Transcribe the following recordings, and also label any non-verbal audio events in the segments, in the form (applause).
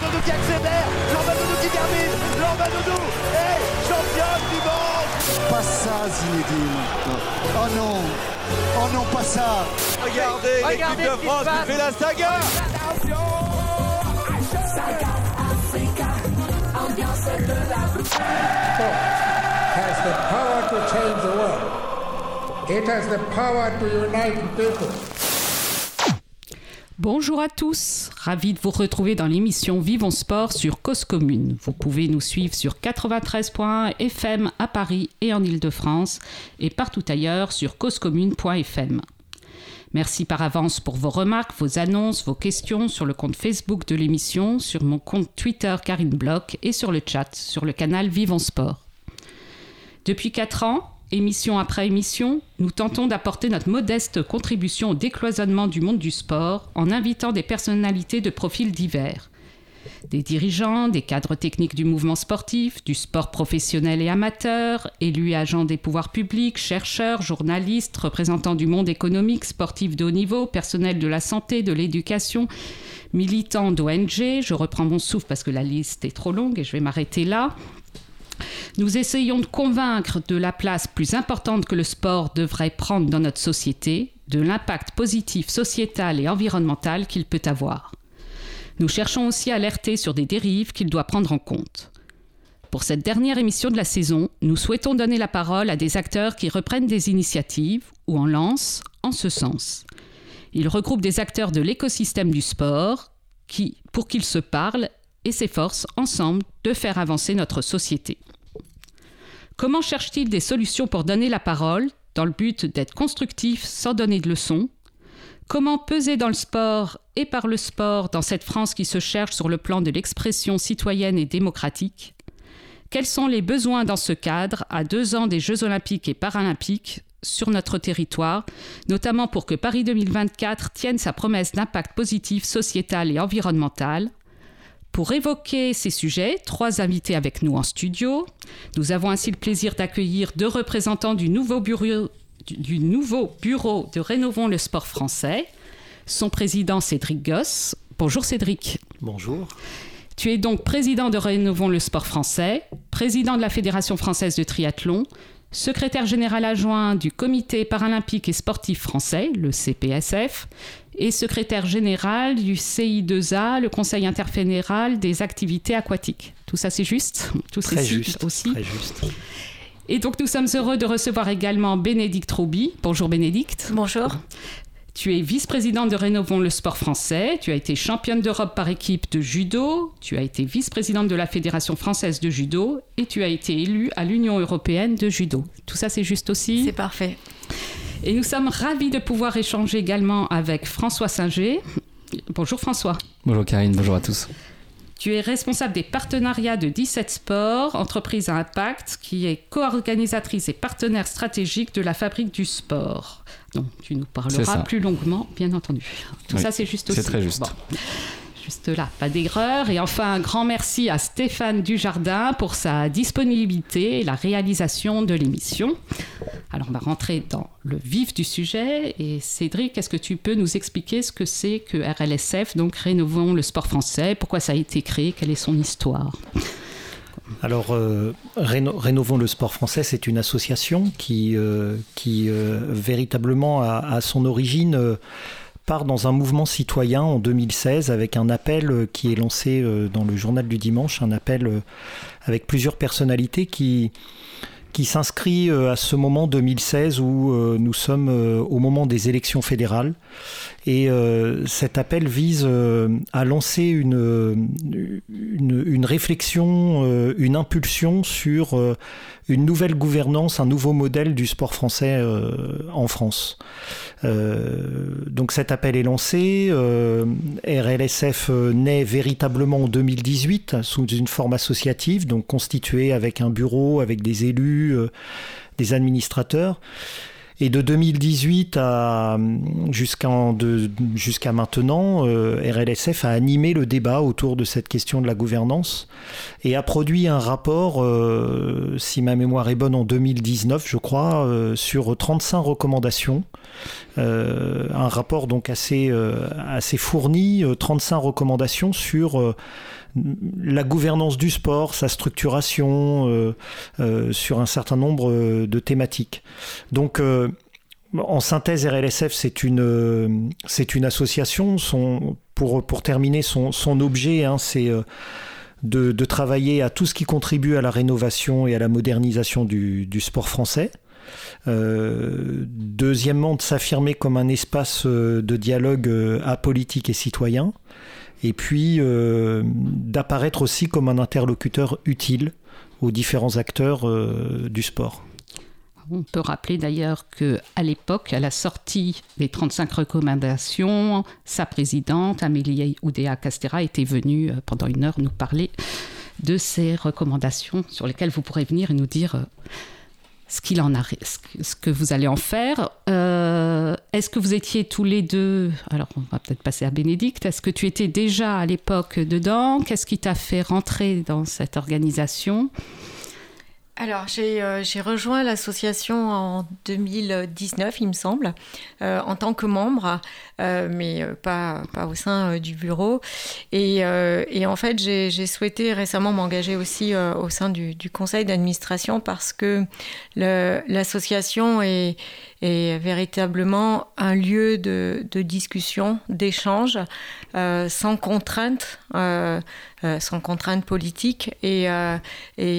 Doudou qui accélère, Doudou qui termine, Doudou est championne du monde. Pas ça Zinedine. Oh non. Oh non pas ça Regardez, l'équipe de France qui fait la saga. Has the power to change the world. It has the power to unite people. Bonjour à tous, ravi de vous retrouver dans l'émission Vivons Sport sur Cause Commune. Vous pouvez nous suivre sur 93.1 FM à Paris et en Ile-de-France et partout ailleurs sur causecommune.fm. Merci par avance pour vos remarques, vos annonces, vos questions sur le compte Facebook de l'émission, sur mon compte Twitter Karine Bloch et sur le chat sur le canal Vivons Sport. Depuis 4 ans, émission après émission, nous tentons d'apporter notre modeste contribution au décloisonnement du monde du sport en invitant des personnalités de profils divers. Des dirigeants, des cadres techniques du mouvement sportif, du sport professionnel et amateur, élus agents des pouvoirs publics, chercheurs, journalistes, représentants du monde économique, sportifs de haut niveau, personnel de la santé, de l'éducation, militants d'ONG, je reprends mon souffle parce que la liste est trop longue et je vais m'arrêter là, nous essayons de convaincre de la place plus importante que le sport devrait prendre dans notre société, de l'impact positif sociétal et environnemental qu'il peut avoir. Nous cherchons aussi à alerter sur des dérives qu'il doit prendre en compte. Pour cette dernière émission de la saison, nous souhaitons donner la parole à des acteurs qui reprennent des initiatives ou en lancent en ce sens. Ils regroupent des acteurs de l'écosystème du sport qui, pour qu'ils se parlent et s'efforcent ensemble de faire avancer notre société. Comment cherchent-ils des solutions pour donner la parole dans le but d'être constructifs sans donner de leçons? Comment peser dans le sport et par le sport dans cette France qui se cherche sur le plan de l'expression citoyenne et démocratique? Quels sont les besoins dans ce cadre à deux ans des Jeux olympiques et paralympiques sur notre territoire, notamment pour que Paris 2024 tienne sa promesse d'impact positif sociétal et environnemental? Pour évoquer ces sujets, trois invités avec nous en studio. Nous avons ainsi le plaisir d'accueillir deux représentants du nouveau bureau, du nouveau bureau de Rénovons le sport français. Son président Cédric Goss. Bonjour Cédric. Bonjour. Tu es donc président de Rénovons le sport français, président de la Fédération française de triathlon, secrétaire général adjoint du Comité paralympique et sportif français, le CPSF, et secrétaire général du CI2A, le Conseil interfédéral des activités aquatiques. Tout ça, c'est juste Tout Très juste aussi Très juste. Et donc, nous sommes heureux de recevoir également Bénédicte Rouby. Bonjour Bénédicte. Bonjour. Tu es vice-présidente de Rénovons le sport français, tu as été championne d'Europe par équipe de judo, tu as été vice-présidente de la Fédération française de judo et tu as été élue à l'Union européenne de judo. Tout ça, c'est juste aussi C'est parfait. Et nous sommes ravis de pouvoir échanger également avec François Singer. Bonjour François. Bonjour Karine, bonjour à tous. Tu es responsable des partenariats de 17 Sports, entreprise à impact, qui est co-organisatrice et partenaire stratégique de la fabrique du sport. Donc, tu nous parleras plus longuement, bien entendu. Tout oui, ça, c'est juste aussi. C'est très juste. Bon. Juste là, pas d'aigreur. Et enfin, un grand merci à Stéphane Dujardin pour sa disponibilité et la réalisation de l'émission. Alors, on va rentrer dans le vif du sujet. Et Cédric, est-ce que tu peux nous expliquer ce que c'est que RLSF, donc Rénovons le sport français, pourquoi ça a été créé, quelle est son histoire? Alors, euh, Réno Rénovons le sport français, c'est une association qui, euh, euh, véritablement a, a, son origine part dans un mouvement citoyen en 2016 avec un appel qui est lancé dans le journal du dimanche, un appel avec plusieurs personnalités qui, qui s'inscrit à ce moment 2016 où nous sommes au moment des élections fédérales. Et euh, cet appel vise euh, à lancer une, une, une réflexion, euh, une impulsion sur une nouvelle gouvernance, un nouveau modèle du sport français en France. donc cet appel est lancé. RLSF naît véritablement en 2018 sous une forme associative, donc constituée avec un bureau, avec des élus, des administrateurs. Et de 2018 à jusqu'à jusqu'à maintenant, euh, RLSF a animé le débat autour de cette question de la gouvernance et a produit un rapport, euh, si ma mémoire est bonne, en 2019, je crois, euh, sur 35 recommandations. Un rapport donc assez, assez fourni, 35 recommandations sur la gouvernance du sport, sa structuration, sur un certain nombre de thématiques. Donc en synthèse, RLSF, c'est une, association. Pour, terminer, son, objet, hein, c'est de, travailler à tout ce qui contribue à la rénovation et à la modernisation du, sport français. Euh, deuxièmement, de s'affirmer comme un espace euh, de dialogue euh, apolitique et citoyen. Et puis euh, d'apparaître aussi comme un interlocuteur utile aux différents acteurs euh, du sport. On peut rappeler d'ailleurs qu'à l'époque, à la sortie des 35 recommandations, sa présidente, Amélie Oudéa Castera, était venue pendant une heure nous parler de ces recommandations sur lesquelles vous pourrez venir et nous dire ce que vous allez en faire. Euh, est-ce que vous étiez tous les deux Alors, on va peut-être passer à Bénédicte. Est-ce que tu étais déjà à l'époque dedans? Qu'est-ce qui t'a fait rentrer dans cette organisation? Alors, j'ai euh, rejoint l'association en 2019, il me semble, euh, en tant que membre, euh, mais pas, au sein du bureau. Et, en fait, j'ai souhaité récemment m'engager aussi au sein du conseil d'administration parce que l'association est, est véritablement un lieu de, discussion, d'échange, euh, sans contrainte, euh, euh, sans contrainte politique. Et,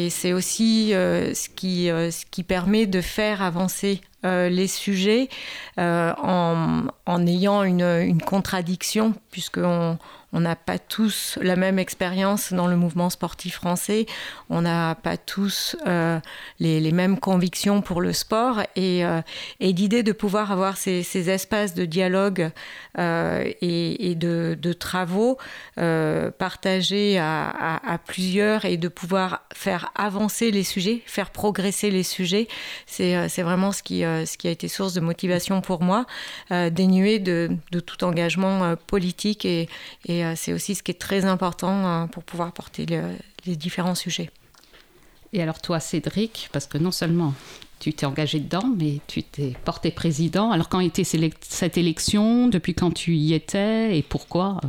c'est aussi ce, qui, ce qui permet de faire avancer les sujets en, en ayant une, une contradiction, puisqu'on on n'a pas tous la même expérience dans le mouvement sportif français, on n'a pas tous euh, les, mêmes convictions pour le sport. Et, euh, l'idée de pouvoir avoir ces, ces espaces de dialogue euh, et, de, travaux partagés à, plusieurs et de pouvoir faire avancer les sujets, faire progresser les sujets, c'est vraiment ce qui, a été source de motivation pour moi, dénué de, tout engagement politique et et euh, c'est aussi ce qui est très important euh, pour pouvoir porter le, les différents sujets. Et alors toi, Cédric, parce que non seulement tu t'es engagé dedans, mais tu t'es porté président. Alors quand était cette élection? Depuis quand tu y étais? Et pourquoi euh,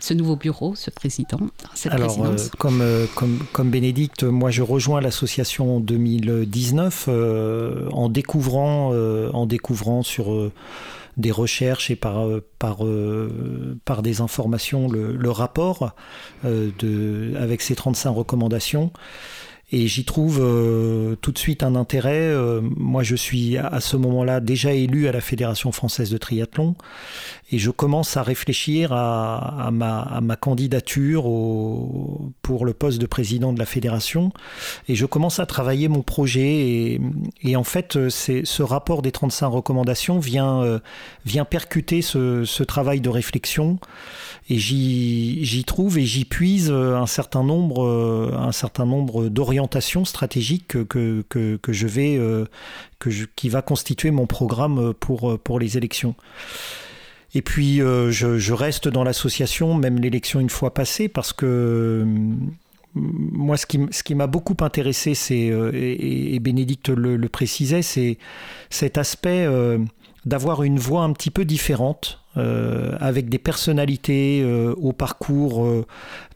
ce nouveau bureau, ce président cette Alors, euh, comme, euh, comme, comme Bénédicte, moi je rejoins l'association en 2019 euh, en découvrant, euh, en découvrant sur... Euh, des recherches et par, par, euh, par des informations le, le rapport euh, de, avec ces 35 recommandations. Et j'y trouve euh, tout de suite un intérêt. Euh, moi, je suis à ce moment-là déjà élu à la Fédération française de triathlon. Et je commence à réfléchir à, ma, candidature pour le poste de président de la fédération. Et je commence à travailler mon projet. Et, en fait ce rapport des 35 recommandations vient, euh, percuter ce, ce, travail de réflexion. Et j'y trouve et j'y puise un certain nombre, un certain nombre d'orientations stratégiques que, que, que, que, je vais, euh, que je, qui va constituer mon programme pour, pour les élections. Et puis euh, je, reste dans l'association, même l'élection une fois passée, parce que euh, moi, ce qui, ce qui m'a beaucoup intéressé, c'est, euh, et, Bénédicte le, le précisait, c'est cet aspect euh, d'avoir une voix un petit peu différente, euh, avec des personnalités euh, au parcours euh,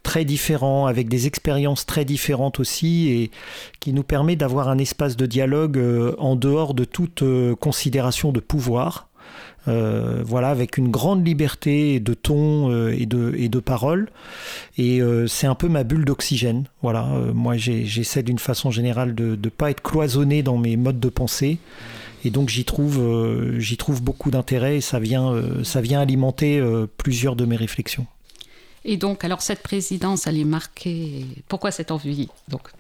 très différents, avec des expériences très différentes aussi, et qui nous permet d'avoir un espace de dialogue euh, en dehors de toute euh, considération de pouvoir. Euh, voilà, avec une grande liberté de ton euh, et, de, et de parole. Et euh, c'est un peu ma bulle d'oxygène. Voilà, euh, moi j'essaie d'une façon générale de ne pas être cloisonné dans mes modes de pensée. Et donc j'y trouve, euh, j'y trouve beaucoup d'intérêt et ça vient, euh, ça vient alimenter euh, plusieurs de mes réflexions. Et donc, alors cette présidence, elle est marquée. Pourquoi cette envie Donc,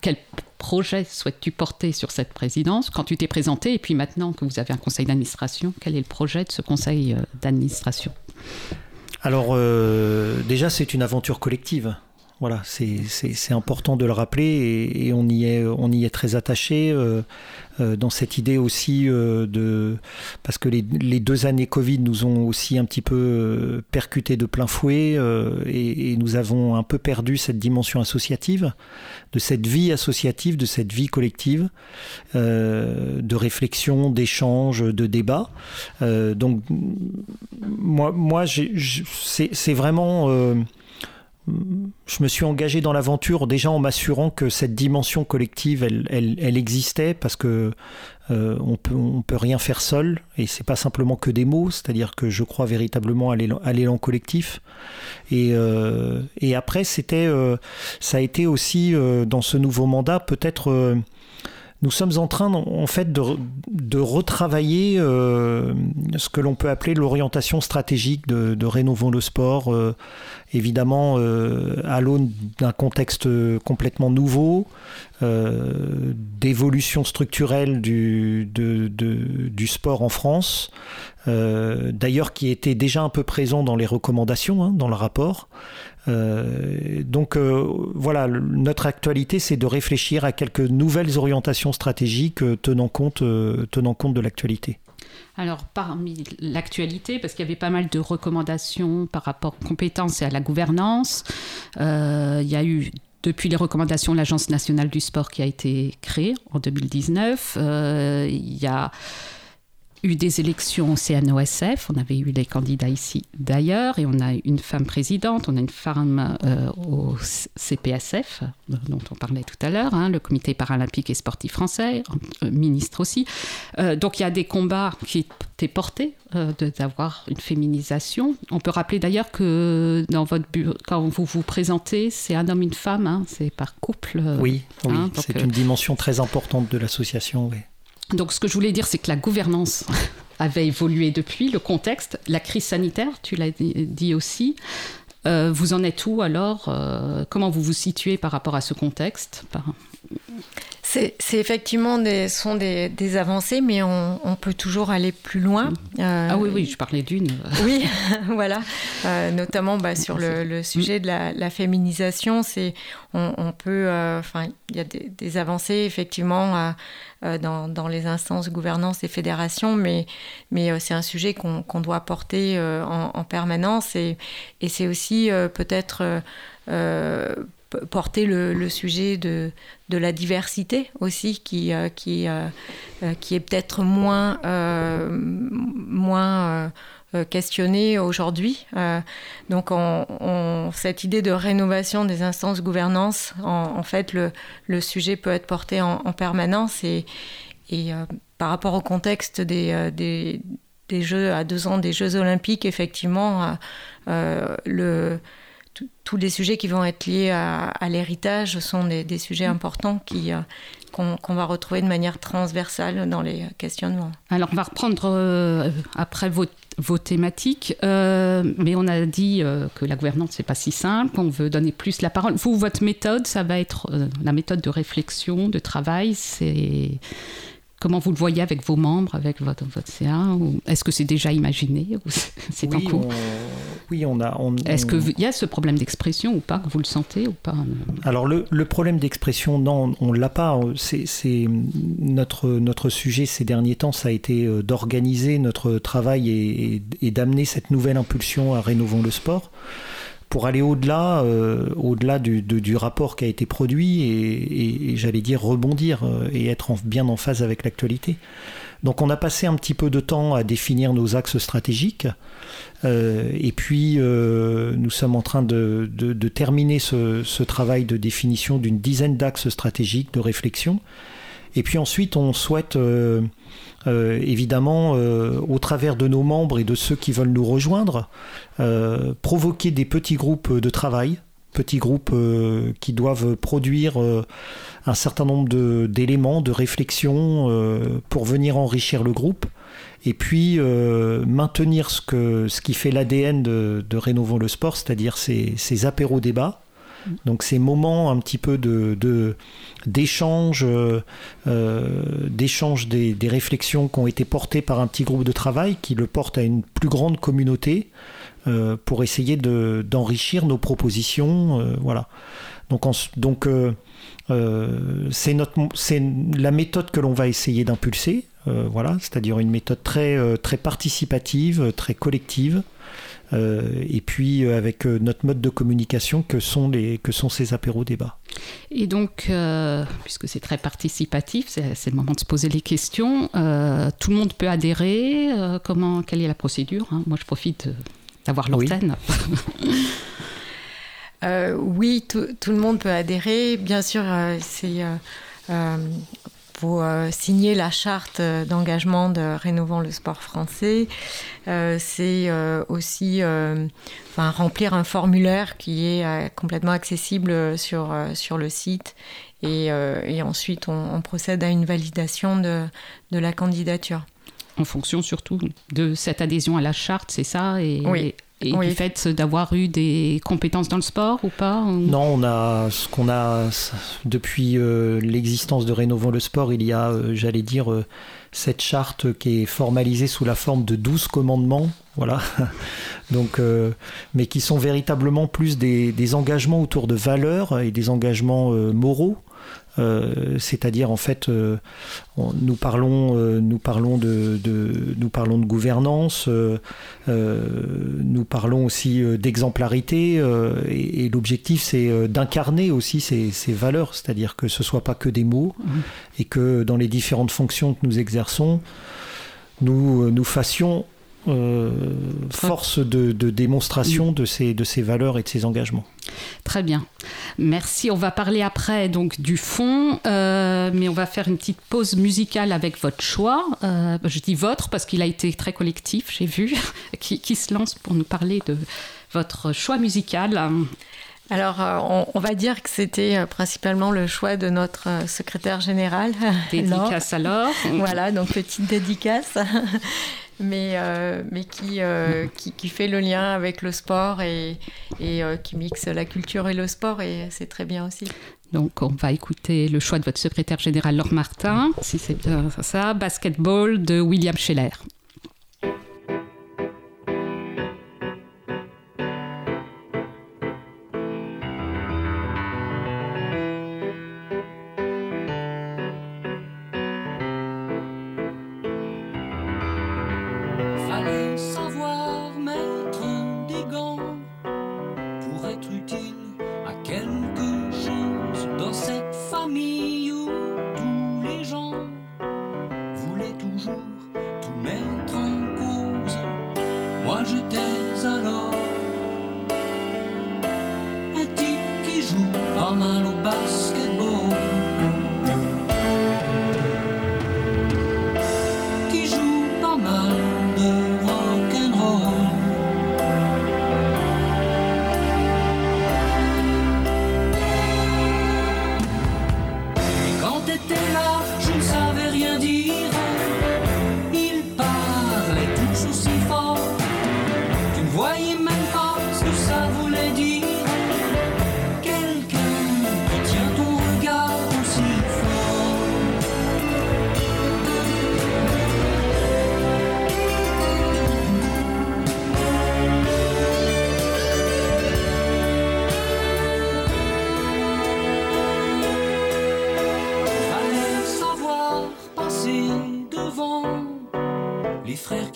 quel projet souhaites-tu porter sur cette présidence quand tu t'es présenté et puis maintenant que vous avez un conseil d'administration, quel est le projet de ce conseil d'administration? Alors, euh, déjà, c'est une aventure collective. Voilà, c'est important de le rappeler et, on, y est, on y est très attaché euh, euh, dans cette idée aussi euh, de. Parce que les, deux années Covid nous ont aussi un petit peu percuté de plein fouet et, et, nous avons un peu perdu cette dimension associative, de cette vie associative, de cette vie collective, de réflexion, d'échange, de débat. donc, moi, moi c'est vraiment je me suis engagé dans l'aventure déjà en m'assurant que cette dimension collective, elle, existait parce que euh, on peut on peut rien faire seul et c'est pas simplement que des mots, c'est-à-dire que je crois véritablement à l'élan collectif. Et, euh, et après c'était euh, ça a été aussi dans ce nouveau mandat peut-être nous sommes en train en fait de, retravailler euh, ce que l'on peut appeler l'orientation stratégique de, de, Rénovons le sport, euh, évidemment euh, à l'aune d'un contexte complètement nouveau, d'évolution structurelle du, sport en France, d'ailleurs qui était déjà un peu présent dans les recommandations, hein, dans le rapport. Euh, donc euh, voilà, notre actualité, c'est de réfléchir à quelques nouvelles orientations stratégiques euh, tenant compte, tenant compte de l'actualité. Alors, parmi l'actualité, parce qu'il y avait pas mal de recommandations par rapport aux compétences et à la gouvernance, il y a eu depuis les recommandations de l'Agence nationale du sport qui a été créée en 2019, il y a eu des élections au CNOSF, on avait eu les candidats ici d'ailleurs, et on a une femme présidente, on a une femme euh, au CPSF, dont on parlait tout à l'heure, hein, le Comité paralympique et sportif français, euh, ministre aussi. Euh, donc il y a des combats qui étaient portés d'avoir une féminisation. On peut rappeler d'ailleurs que dans votre quand vous vous présentez, c'est un homme, une femme, hein, c'est par couple. oui, oui hein, c'est une dimension très importante de l'association. Oui. Donc ce que je voulais dire, c'est que la gouvernance (laughs) avait évolué depuis, le contexte, la crise sanitaire, tu l'as dit aussi. Euh, vous en êtes où alors? Euh, Comment vous vous situez par rapport à ce contexte? C'est effectivement des, sont des, avancées, mais on, peut toujours aller plus loin. Euh, ah oui, oui, je parlais d'une. (laughs) oui, (laughs) voilà. Euh, notamment bah, sur le, sujet de la, féminisation, c'est on, peut, euh, il y a des, avancées effectivement dans, dans, les instances de gouvernance et fédérations, mais, mais c'est un sujet qu'on doit porter en, en, permanence et, et c'est aussi peut-être porter le, sujet de, de, la diversité aussi, qui, euh, qui, euh, euh, qui est peut-être moins, moins questionné aujourd'hui. donc, on, cette idée de rénovation des instances gouvernance, en, fait, le, le, sujet peut être porté en, permanence et, et par rapport au contexte des, des, des, Jeux à deux ans des Jeux olympiques, effectivement, le tous les sujets qui vont être liés à, l'héritage sont des, sujets importants qui, euh, qu'on, va retrouver de manière transversale dans les questionnements. Alors, on va reprendre euh, après vos, vos thématiques, euh, mais on a dit que la gouvernance, c'est pas si simple, on veut donner plus la parole. Vous, votre méthode, ça va être la méthode de réflexion, de travail, c'est Comment vous le voyez avec vos membres, avec votre, votre CA Est-ce que c'est déjà imaginé ou C'est en cours? Oui, on a. Est-ce qu'il y a ce problème d'expression ou pas Vous le sentez ou pas Alors, le, le problème d'expression, non, on ne l'a pas. C'est notre, notre sujet ces derniers temps, ça a été euh, d'organiser notre travail et, et d'amener cette nouvelle impulsion à Rénovons le sport pour aller au-delà, euh, au-delà du, du, rapport qui a été produit et, et, j'allais dire rebondir euh, et être bien en phase avec l'actualité. Donc on a passé un petit peu de temps à définir nos axes stratégiques euh, et puis euh, nous sommes en train de, de, de terminer ce, travail de définition d'une dizaine d'axes stratégiques de réflexion. Et puis ensuite on souhaite euh, évidemment, au travers de nos membres et de ceux qui veulent nous rejoindre, provoquer des petits groupes de travail, petits groupes qui doivent produire un certain nombre d'éléments, de, réflexions pour venir enrichir le groupe et puis maintenir ce, que, ce qui fait l'ADN de, de Rénovons le sport, c'est-à-dire ces, ces apéros débats donc ces moments un petit peu de, d'échange, euh, euh, des, réflexions qui ont été portées par un petit groupe de travail qui le porte à une plus grande communauté. pour essayer d'enrichir nos propositions. voilà. Donc, donc c'est la méthode que l'on va essayer d'impulser. Voilà, c'est-à-dire une méthode très, très participative, très collective. Euh, et puis euh, avec euh, notre mode de communication que sont, les, que sont ces apéros débats. Et donc, puisque c'est très participatif, c'est le moment de se poser les questions. tout le monde peut adhérer. comment, quelle est la procédure hein Moi, je profite d'avoir l'antenne. (laughs) Oui. tout, tout, le monde peut adhérer. Bien sûr, c'est pour euh, signer la charte d'engagement de Rénovons le sport français. Euh, c'est euh, aussi enfin, remplir un formulaire qui est complètement accessible sur, sur le site. Et, et ensuite, on, procède à une validation de, de, la candidature. En fonction surtout de cette adhésion à la charte, c'est ça? Et, Oui. Et du fait d'avoir eu des compétences dans le sport ou pas Non, on a ce qu'on a depuis euh, l'existence de Rénovons le sport, il y a, euh, j'allais dire, euh, cette charte qui est formalisée sous la forme de 12 commandements, voilà. (laughs) Donc, mais qui sont véritablement plus des, des, engagements autour de valeurs et des engagements moraux euh, c'est-à-dire en fait, euh, nous parlons, euh, nous parlons de, nous parlons de gouvernance, nous parlons aussi d'exemplarité, et, l'objectif c'est d'incarner aussi ces, valeurs, c'est-à-dire que ce soit pas que des mots, mmh. et que dans les différentes fonctions que nous exerçons, nous nous fassions euh, force de, démonstration de ces, de ces valeurs et de ces engagements. Très bien. Merci. On va parler après donc du fond, euh, mais on va faire une petite pause musicale avec votre choix. Euh, je dis votre parce qu'il a été très collectif, j'ai vu, (laughs) qui, qui, se lance pour nous parler de votre choix musical. Alors, on, va dire que c'était principalement le choix de notre secrétaire général. (laughs) Dédicace alors. voilà, donc petite dédicace (laughs) mais, euh, mais qui, euh, qui, qui, fait le lien avec le sport et, et euh, qui mixe la culture et le sport, et c'est très bien aussi. Donc, on va écouter le choix de votre secrétaire général, Laure Martin, si c'est bien ça, Basketball de William Scheller. je ne savais rien dire.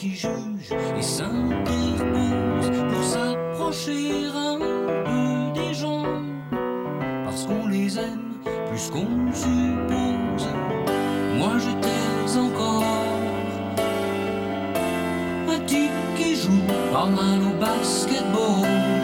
qui juge et s'interpose pour s'approcher un peu des gens. Parce qu'on les aime plus qu'on suppose. Moi je t'aise encore. Un type qui joue pas mal au basketball.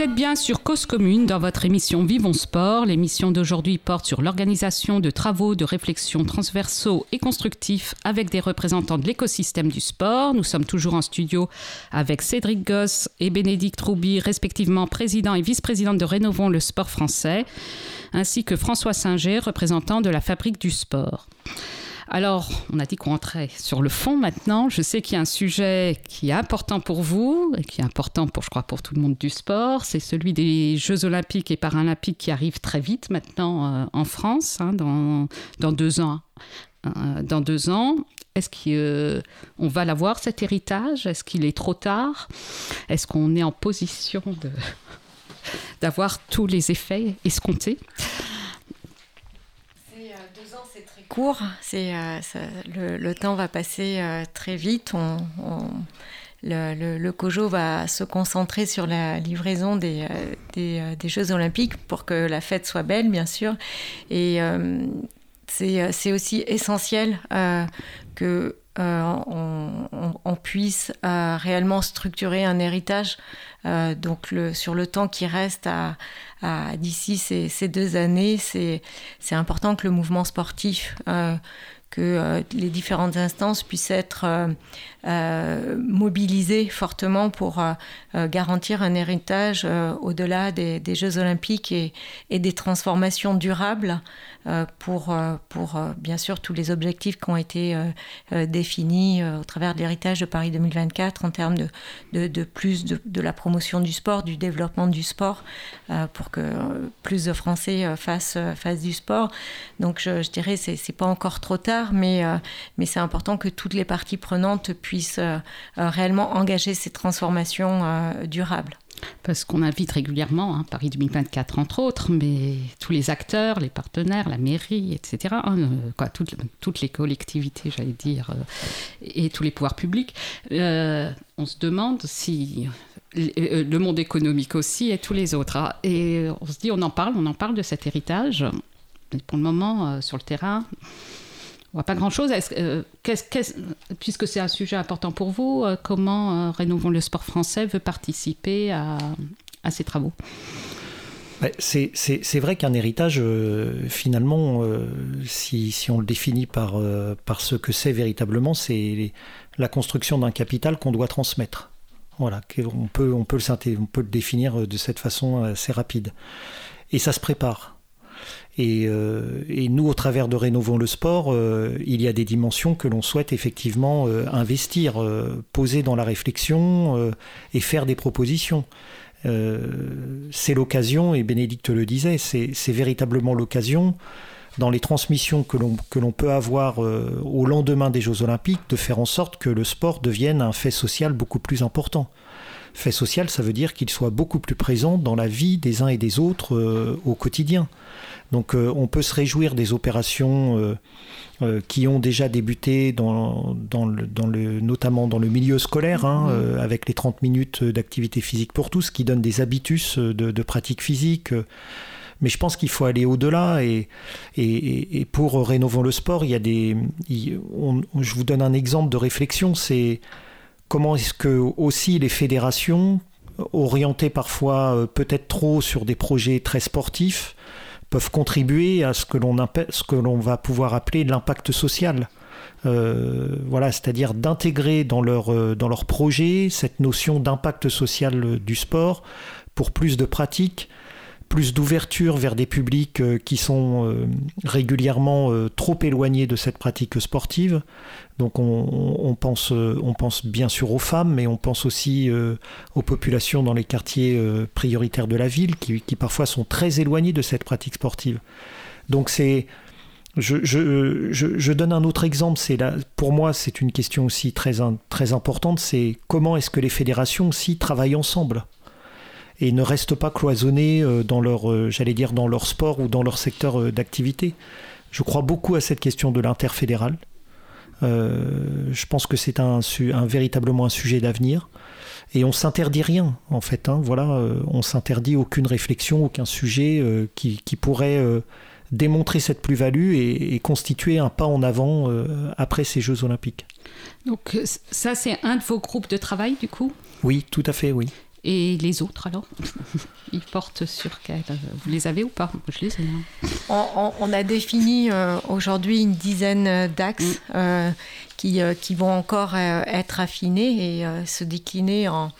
Vous êtes bien sur Cause Commune dans votre émission Vivons Sport. L'émission d'aujourd'hui porte sur l'organisation de travaux de réflexion transversaux et constructifs avec des représentants de l'écosystème du sport. Nous sommes toujours en studio avec Cédric Goss et Bénédicte Rouby, respectivement président et vice-présidente de Rénovons le sport français, ainsi que François Singer, représentant de la Fabrique du sport. Alors, on a dit qu'on rentrait sur le fond maintenant. Je sais qu'il y a un sujet qui est important pour vous et qui est important pour, je crois, pour tout le monde du sport. C'est celui des Jeux olympiques et paralympiques qui arrivent très vite maintenant euh, en France, hein, dans, deux ans. Euh, dans deux ans. Est-ce qu'on euh, va l'avoir cet héritage? Est-ce qu'il est trop tard? Est-ce qu'on est en position d'avoir tous les effets escomptés? Court. C'est, euh, le, temps va passer euh, très vite. On, le, le, COJO va se concentrer sur la livraison des, euh, des, Jeux Olympiques pour que la fête soit belle, bien sûr. Et c'est, aussi essentiel que on, puisse réellement structurer un héritage donc le, sur le temps qui reste à, d'ici ces, deux années, c'est important que le mouvement sportif, euh, que euh, les différentes instances puissent être euh, mobiliser fortement pour garantir un héritage au-delà des, Jeux olympiques et, des transformations durables pour, pour bien sûr tous les objectifs qui ont été définis au travers de l'héritage de Paris 2024 en termes de, de, plus de, la promotion du sport, du développement du sport, pour que plus de Français fassent, fassent du sport. Donc je, je dirais c'est c'est pas encore trop tard, mais, mais c'est important que toutes les parties prenantes puissent puisse euh, euh, réellement engager ces transformations euh, durables. Parce qu'on invite régulièrement, hein, Paris 2024 entre autres, mais tous les acteurs, les partenaires, la mairie, etc., hein, quoi, toutes, les collectivités, j'allais dire, et tous les pouvoirs publics, on se demande si le monde économique aussi et tous les autres. Hein. et on se dit, on en parle, on en parle de cet héritage. Mais pour le moment, sur le terrain, pas grand-chose. Euh, puisque c'est un sujet important pour vous, euh, comment euh, Rénovons le sport français veut participer à, ces travaux? C'est vrai qu'un héritage, finalement, si, on le définit par, ce que c'est véritablement, c'est la construction d'un capital qu'on doit transmettre. Voilà, on peut, on peut le définir de cette façon assez rapide. Et ça se prépare. Euh, et, nous, au travers de Rénovons le sport, euh, il y a des dimensions que l'on souhaite effectivement euh, investir, poser dans la réflexion et faire des propositions. c'est l'occasion, et Bénédicte le disait, c'est véritablement l'occasion dans les transmissions que l'on peut avoir au lendemain des Jeux olympiques, de faire en sorte que le sport devienne un fait social beaucoup plus important. Fait social, ça veut dire qu'il soit beaucoup plus présent dans la vie des uns et des autres au quotidien. Donc euh, on peut se réjouir des opérations euh, euh, qui ont déjà débuté dans, le, notamment dans le milieu scolaire, hein, mmh. avec les 30 minutes d'activité physique pour tous, qui donnent des habitus de, pratique physique. Mais je pense qu'il faut aller au-delà et, et, pour Rénovons le sport, il y a des. je vous donne un exemple de réflexion, c'est comment est-ce que aussi les fédérations, orientées parfois peut-être trop sur des projets très sportifs, peuvent contribuer à ce que l'on ce que l'on va pouvoir appeler l'impact social. Euh, voilà, c'est-à-dire d'intégrer dans leur, euh, dans leur projet cette notion d'impact social du sport pour plus de pratiques, plus d'ouverture vers des publics qui sont régulièrement trop éloignés de cette pratique sportive. Donc on, pense, on pense bien sûr aux femmes, mais on pense aussi aux populations dans les quartiers prioritaires de la ville qui, qui, parfois sont très éloignés de cette pratique sportive. Donc c'est je, je, je, donne un autre exemple. Pour moi, c'est une question aussi très, très importante. C'est comment est-ce que les fédérations aussi travaillent ensemble? Et ne restent pas cloisonnées euh, dans leur, euh, j'allais dire, dans leur sport ou dans leur secteur euh, d'activité. Je crois beaucoup à cette question de l'interfédéral. je pense que c'est un, un, véritablement un sujet d'avenir. Et on s'interdit rien, en fait. Hein, voilà, on s'interdit aucune réflexion, aucun sujet qui, qui, pourrait démontrer cette plus-value et, constituer un pas en avant après ces Jeux olympiques. Donc ça, c'est un de vos groupes de travail, du coup? Oui, tout à fait, oui. Et les autres, alors (laughs) Ils portent sur quel Vous les avez ou pas Je les ai. Hein. On, a défini euh, aujourd'hui une dizaine d'axes mm. euh, qui, qui, vont encore être affinés et se décliner en,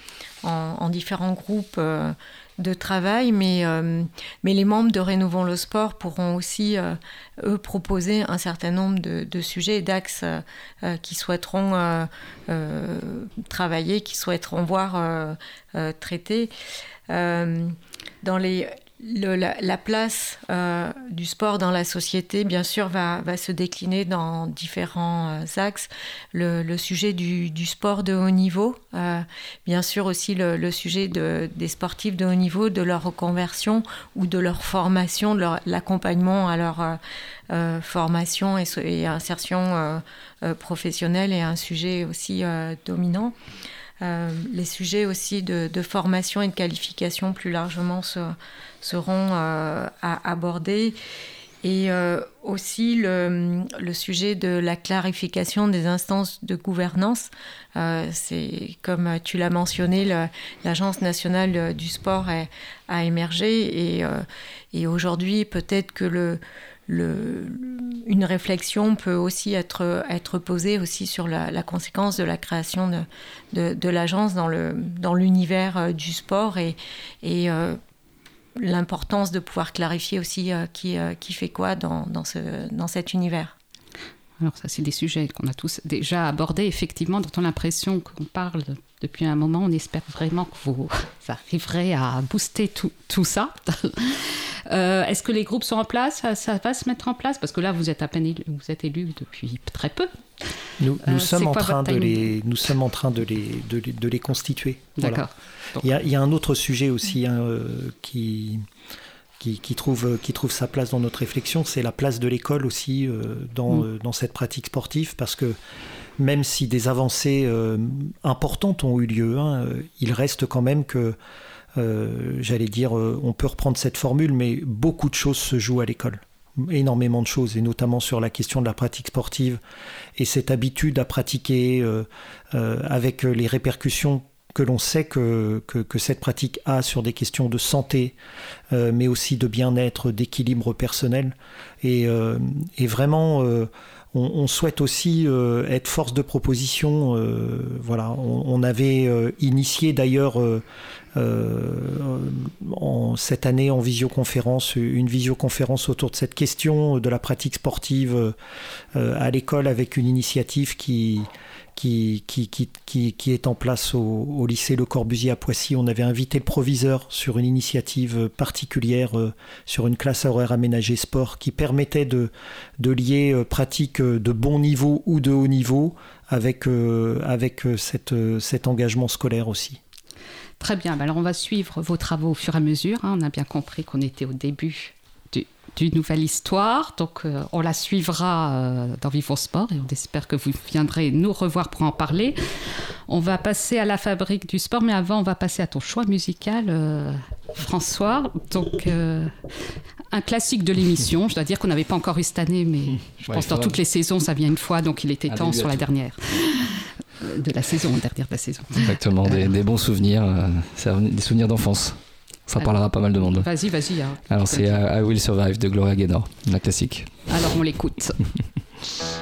en, en différents groupes de travail, mais, euh, mais les membres de Rénovons le sport pourront aussi, euh, eux, proposer un certain nombre de, sujets et d'axes euh, qui souhaiteront travailler, qui souhaiteront voir traiter. dans les, la, place euh, du sport dans la société, bien sûr, va, se décliner dans différents euh, axes. Le, sujet du, sport de haut niveau, euh, bien sûr aussi le, sujet des sportifs de haut niveau, de leur reconversion ou de leur formation, de l'accompagnement à leur formation et, insertion professionnelle est un sujet aussi dominant. les sujets aussi de, formation et de qualification plus largement se, seront euh, à aborder. Et euh, aussi le, le, sujet de la clarification des instances de gouvernance. Euh, c'est comme tu l'as mentionné, l'Agence nationale du sport a, émergé et, et aujourd'hui peut-être que le, le, une réflexion peut aussi être, posée aussi sur la, conséquence de la création de, de, l'agence dans l'univers dans du sport et, et l'importance de pouvoir clarifier aussi euh, qui, euh, qui fait quoi dans, dans, ce, dans cet univers. Alors ça, c'est des sujets qu'on a tous déjà abordés, effectivement, dont on a l'impression qu'on parle depuis un moment. On espère vraiment que vous (laughs) arriverez à booster tout, tout ça. Euh, est-ce que les groupes sont en place? Ça, va se mettre en place? Parce que là, vous êtes à peine élu, vous êtes élu depuis très peu. Nous, nous sommes en train de les, nous sommes en train de les, de de les constituer. D'accord. Il, y a un autre sujet aussi hein, euh, qui, qui, trouve, qui trouve sa place dans notre réflexion, c'est la place de l'école aussi euh, dans, mm. euh, dans, cette pratique sportive, parce que même si des avancées importantes ont eu lieu, hein, il reste quand même que, j'allais dire, on peut reprendre cette formule, mais beaucoup de choses se jouent à l'école énormément de choses, et notamment sur la question de la pratique sportive et cette habitude à pratiquer avec les répercussions que l'on sait que, cette pratique a sur des questions de santé, euh, mais aussi de bien-être, d'équilibre personnel. Euh, et vraiment, euh, on, souhaite aussi être force de proposition. voilà, on, avait initié d'ailleurs en, cette année en visioconférence, une visioconférence autour de cette question de la pratique sportive à l'école avec une initiative qui qui, qui, qui, est en place au, lycée Le Corbusier à Poissy. On avait invité le proviseur sur une initiative particulière, euh, sur une classe horaire aménagée sport, qui permettait de, de lier euh, pratique de bon niveau ou de haut niveau avec, euh, avec cette, cet engagement scolaire aussi. Très bien, alors on va suivre vos travaux au fur et à mesure. Hein. On a bien compris qu'on était au début d'une nouvelle histoire. Donc, euh, on la suivra euh, dans Vivre Sport et on espère que vous viendrez nous revoir pour en parler. On va passer à la fabrique du sport, mais avant, on va passer à ton choix musical, euh, François. Donc, un classique de l'émission. Je dois dire qu'on n'avait pas encore eu cette année, mais je pense que dans toutes les saisons, ça vient une fois, donc il était temps sur la dernière de la saison, dernière de la saison. Exactement, des, des bons souvenirs, des souvenirs d'enfance. Ça parlera pas mal de monde. Vas-y, vas-y. Hein. Alors c'est I Will Survive de Gloria Gaynor, la classique. Alors on l'écoute. (laughs)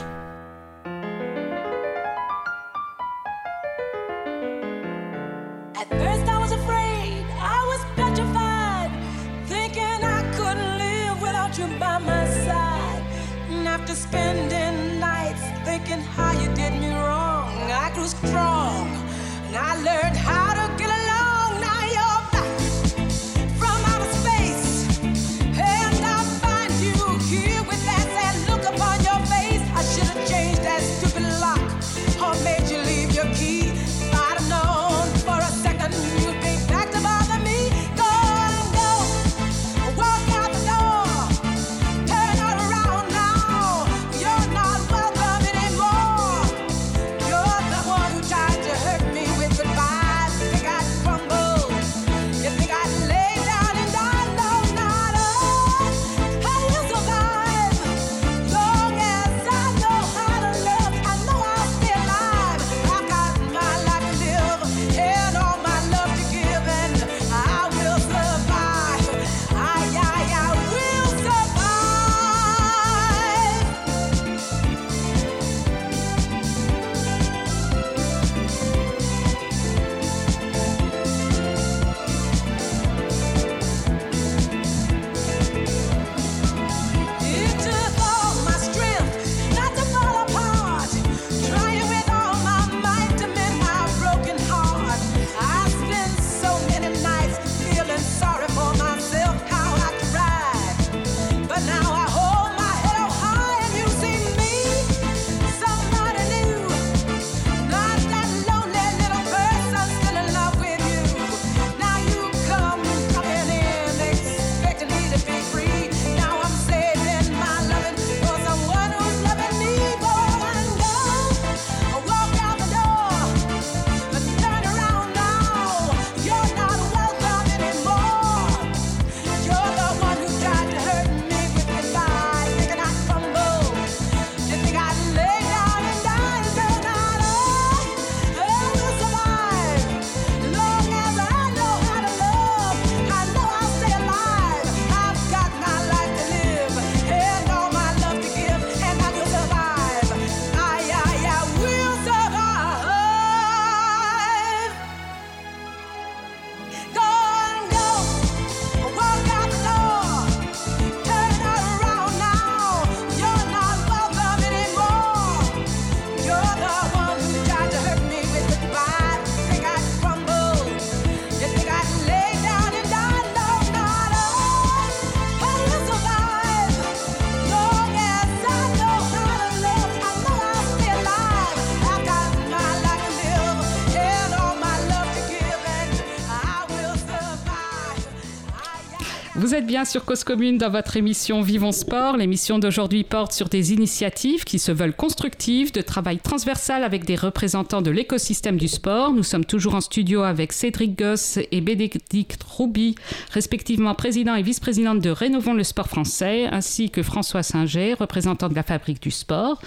êtes bien sur Cause Commune dans votre émission Vivons Sport. L'émission d'aujourd'hui porte sur des initiatives qui se veulent constructives, de travail transversal avec des représentants de l'écosystème du sport. Nous sommes toujours en studio avec Cédric Goss et Bénédicte Rouby, respectivement président et vice-présidente de Rénovons le sport français, ainsi que François Singer, représentant de la Fabrique du sport,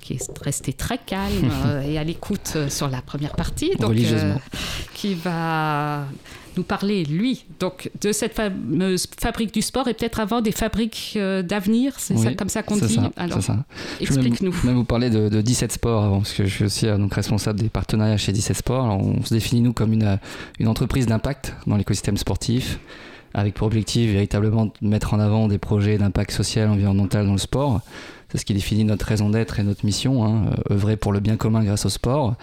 qui est resté très calme euh, (laughs) et à l'écoute euh, sur la première partie. Religieusement. qui va nous parler, lui, donc, de cette fameuse fabrique du sport et peut-être avant des fabriques euh, d'avenir, c'est ça, comme ça qu'on dit ça, Alors, ça. Je vais même- explique-nous. vous parler de, de 17 Sports avant, parce que je suis aussi euh, donc responsable des partenariats chez 17 Sports. Alors, on se définit nous comme une, euh, une entreprise d'impact dans l'écosystème sportif, avec pour objectif véritablement de mettre en avant des projets d'impact social, environnemental dans le sport. C'est ce qui définit notre raison d'être et notre mission, hein, œuvrer pour le bien commun grâce au sport.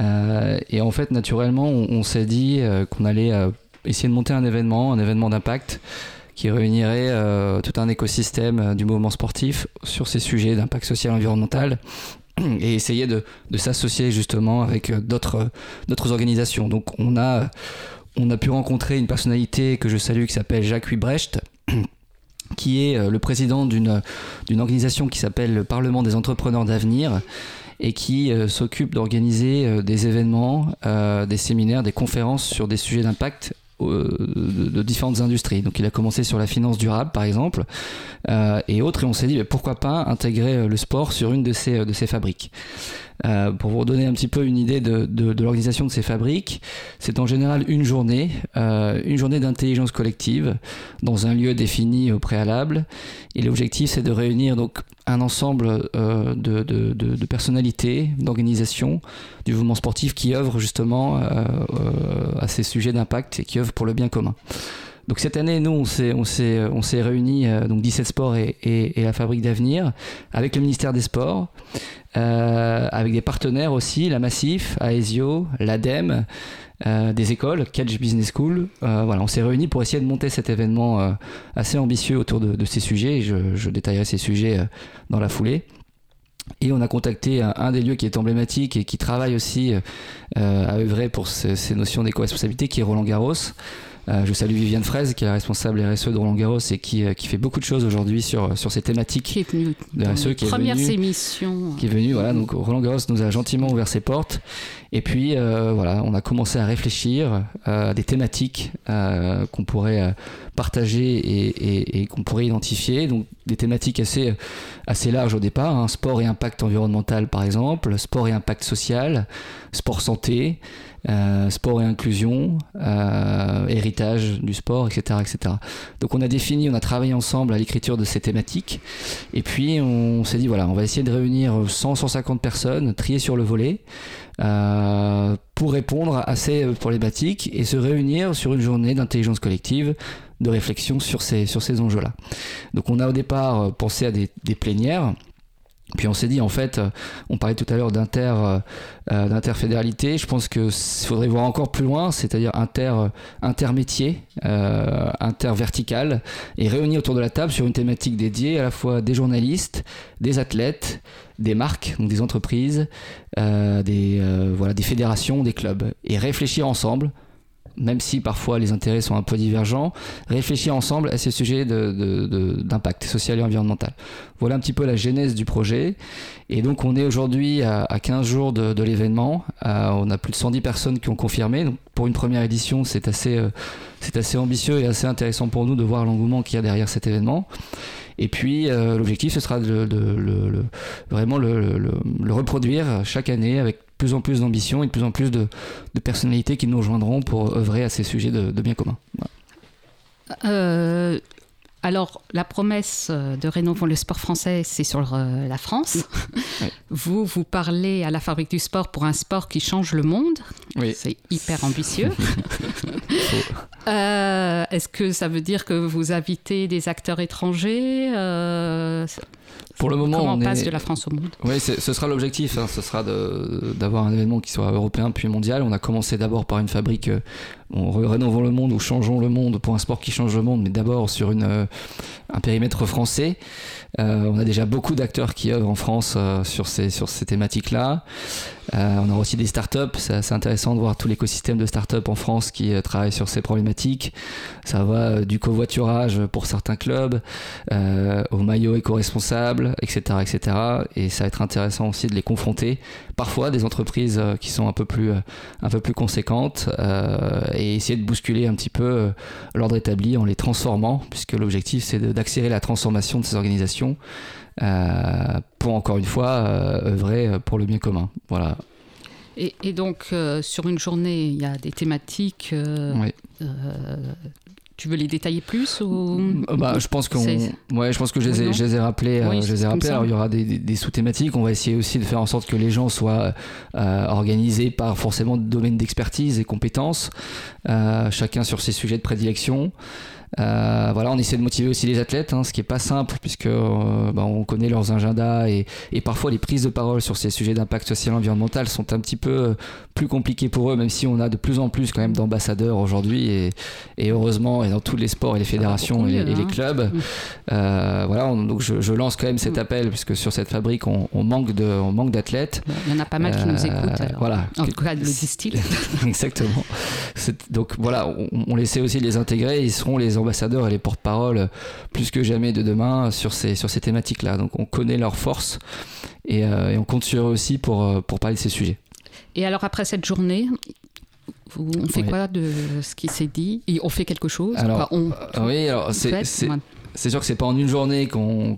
Euh, et en fait, naturellement, on, s'est dit euh, qu'on allait euh, essayer de monter un événement, un événement d'impact qui réunirait tout un écosystème du mouvement sportif sur ces sujets d'impact social et environnemental et essayer de, s'associer justement avec d'autres organisations. Donc on a, on a pu rencontrer une personnalité que je salue qui s'appelle Jacques Huybrecht qui est euh, le président d'une organisation qui s'appelle le Parlement des entrepreneurs d'avenir et qui euh, s'occupe d'organiser euh, des événements, des séminaires, des conférences sur des sujets d'impact de, différentes industries. Donc il a commencé sur la finance durable par exemple et autres et on s'est dit mais pourquoi pas intégrer le sport sur une de ces, de ces fabriques. Euh, pour vous redonner un petit peu une idée de, l'organisation de ces fabriques, c'est en général une journée, euh, une journée d'intelligence collective dans un lieu défini au préalable. Et l'objectif, c'est de réunir donc un ensemble euh, de, de, personnalités, d'organisations du mouvement sportif qui œuvrent justement à ces sujets d'impact et qui œuvrent pour le bien commun. Donc cette année, nous, on s'est, on s'est, s'est réunis, euh, donc 17 Sports et, et- la Fabrique d'Avenir, avec le ministère des Sports, euh, avec des partenaires aussi, la Massif, Aesio, l'ADEME, euh, des écoles, Catch Business School. Euh, voilà, on s'est réunis pour essayer de monter cet événement euh, assez ambitieux autour de, ces sujets. et Je, détaillerai ces sujets euh, dans la foulée. Et on a contacté un, des lieux qui est emblématique et qui travaille aussi euh, à œuvrer pour ce- ces notions d'éco-responsabilité, qui est Roland Garros. Euh, je salue Viviane Fraise, qui est la responsable RSE de Roland Garros et qui, euh, qui fait beaucoup de choses aujourd'hui sur, sur ces thématiques Qui est venu de dans RSE, les qui est premières venu émissions. qui est venu. Voilà, donc Roland Garros nous a gentiment ouvert ses portes. Et puis euh, voilà, on a commencé à réfléchir euh, à des thématiques euh, qu'on pourrait euh, partager et, et- et qu'on pourrait identifier. Donc des thématiques assez assez larges au départ. hein. Sport et impact environnemental par exemple, sport et impact social, sport santé. Euh, sport et inclusion, euh, héritage du sport, etc., etc. Donc on a défini, on a travaillé ensemble à l'écriture de ces thématiques. Et puis on s'est dit voilà, on va essayer de réunir 100-150 personnes, trier sur le volet, euh, pour répondre à ces problématiques et se réunir sur une journée d'intelligence collective, de réflexion sur ces, sur ces enjeux-là. Donc on a au départ pensé à des, des plénières. Puis on s'est dit en fait, euh, on parlait tout à l'heure euh, euh, d'interfédéralité. Je pense que s- faudrait voir encore plus loin, c'est-à-dire inter, intermétier, intervertical, et réunir autour de la table sur une thématique dédiée à la fois des journalistes, des athlètes, des marques, donc des entreprises, des, voilà, des fédérations, des clubs, et réfléchir ensemble, même si parfois les intérêts sont un peu divergents, réfléchir ensemble à ces sujets d'impact social et environnemental. Voilà un petit peu la genèse du projet. Et donc on est aujourd'hui à, à 15 jours de, l'événement. Euh, on a plus de 110 personnes qui ont confirmé. Pour une première édition, c'est assez, euh, assez ambitieux et assez intéressant pour nous de voir l'engouement qu'il y a derrière cet événement. Et puis euh, l'objectif, ce sera de, de- vraiment le, le- reproduire chaque année avec plus en plus d'ambition et de plus en plus de, de personnalités qui nous rejoindront pour œuvrer à ces sujets de, de bien commun. Voilà. Euh, alors, la promesse de Rénovons le sport français, c'est sur euh, la France. (laughs) Vous, vous parlez à la Fabrique du sport pour un sport qui change le monde. Oui. C'est hyper ambitieux. (laughs) (laughs) Euh, Est-ce que ça veut dire que vous invitez des acteurs étrangers Euh, Pour le moment, Comment on on passe est- de la France au monde Oui, ce sera l'objectif. hein. Ce sera d'avoir un événement qui soit européen puis mondial. On a commencé d'abord par une fabrique, euh, on re- rénovons le monde ou changeons le monde pour un sport qui change le monde, mais d'abord sur une, euh, un périmètre français. Euh, on a déjà beaucoup d'acteurs qui œuvrent en France euh, sur ces, sur ces thématiques-là. On a aussi des startups. C'est intéressant de voir tout l'écosystème de startups en France qui travaillent sur ces problématiques. Ça va du covoiturage pour certains clubs au maillot éco-responsable, etc., etc. Et ça va être intéressant aussi de les confronter. Parfois, des entreprises euh, qui sont un peu plus, euh, un peu plus conséquentes euh, et essayer de bousculer un petit peu l'ordre établi en les transformant, puisque l'objectif c'est d'accélérer la transformation de ces organisations euh, pour encore une fois euh, œuvrer pour le bien commun. Voilà. et, et donc, sur une journée, il y a des thématiques. Oui. Euh, tu veux les détailler plus ou... Euh, Bah, je pense qu'on, ouais, je pense que je les ai, Non je les ai rappelés. euh, Oui, je les ai rappelés. Alors il y aura des, des- des sous-thématiques. On va essayer aussi de faire en sorte que les gens soient euh, organisés par forcément des domaines d'expertise et compétences, euh, chacun sur ses sujets de prédilection. Euh, voilà, on essaie de motiver aussi les athlètes, hein, ce qui est pas simple puisque euh, bah, on connaît leurs agendas et, et parfois les prises de parole sur ces sujets d'impact social et environnemental sont un petit peu euh, plus compliquées pour eux, même si on a de plus en plus quand même d'ambassadeurs aujourd'hui et, et heureusement et dans tous les sports et les fédérations et, les- mieux, et les hein. clubs. Euh, voilà, on- donc je, je lance quand même cet Mm. appel puisque sur cette fabrique on, on manque de, on manque d'athlètes. Il y en a pas mal qui nous écoutent. alors. voilà. En tout cas, le disent-ils. (laughs) Exactement. Donc voilà, on, on essaie aussi de les intégrer. Ils seront les ambassadeurs et les porte-parole euh, plus que jamais de demain sur ces, sur ces thématiques-là. Donc on connaît leurs forces et, euh, et on compte sur eux aussi pour, euh, pour parler de ces sujets. Et alors, après cette journée, vous- on fait quoi de ce qui s'est dit? Et on fait quelque chose? Alors, on, Ah oui, alors c'est c'est- sûr que c'est pas en une journée qu'on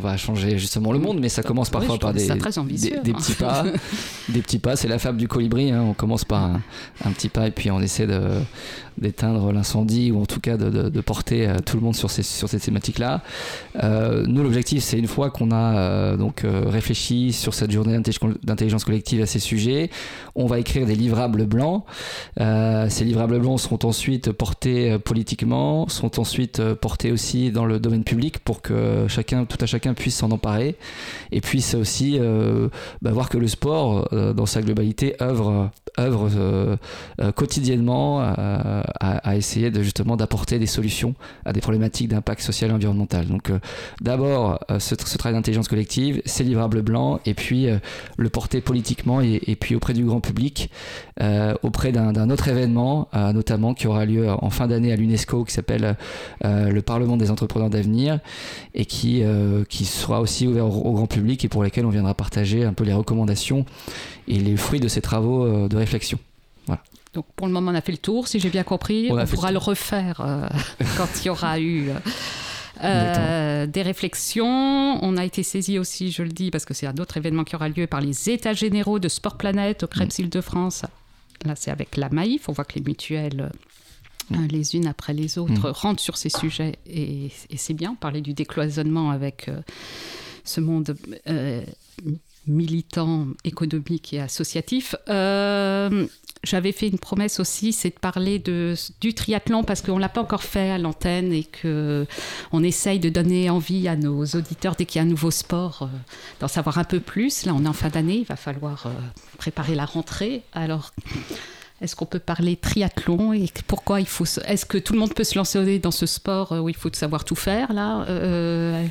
va changer justement le monde, mais ça commence parfois par des, ça très ambitieux, des, des hein. petits pas. (laughs) des petits pas, c'est la fable du colibri. hein. On commence par un, un petit pas et puis on essaie d'éteindre l'incendie ou en tout cas de, de- de porter euh, tout le monde sur ces sur ces thématiques là. nous l'objectif c'est une fois qu'on a euh, donc euh, réfléchi sur cette journée d'intelligence- collective à ces sujets, on va écrire des livrables blancs. Euh, ces livrables blancs seront ensuite portés euh, politiquement, seront ensuite euh, portés aussi dans le domaine public pour que chacun, tout à chacun puisse s'en emparer et puisse aussi euh, bah, voir que le sport, euh, dans sa globalité, œuvre, œuvre euh, quotidiennement à, essayer de justement d'apporter des solutions à des problématiques d'impact social et environnemental. Donc d'abord ce, travail d'intelligence collective, ces livrables blancs et puis le porter politiquement et, et puis auprès du grand public, auprès d'un autre événement notamment qui aura lieu en fin d'année à l'UNESCO qui s'appelle le Parlement des entrepreneurs d'avenir et qui, euh, qui sera aussi ouvert au, au grand public et pour lesquels on viendra partager un peu les recommandations et les fruits de ces travaux euh, de réflexion. Donc pour le moment, on a fait le tour, si j'ai bien compris. On le pourra le refaire euh, (laughs) quand il y aura eu euh, des réflexions. On a été saisi aussi, je le dis, parce que c'est un autre événement qui aura lieu par les États généraux de Sport Planète au Crêpes Île-de-France. Là, c'est avec la Maïf. On voit que les mutuelles, euh, les unes après les autres, Mm. rentrent sur ces sujets. Et, et c'est bien, parler du décloisonnement avec euh, ce monde euh, militant, économique et associatif. Euh, j'avais fait une promesse aussi, c'est de parler de, du triathlon parce qu'on ne l'a pas encore fait à l'antenne et que on essaye de donner envie à nos auditeurs dès qu'il y a un nouveau sport euh, d'en savoir un peu plus. Là, on est en fin d'année, il va falloir euh, préparer la rentrée. Alors, est-ce qu'on peut parler triathlon et pourquoi il faut se- Est-ce que tout le monde peut se lancer dans ce sport euh, où il faut savoir tout faire là Euh,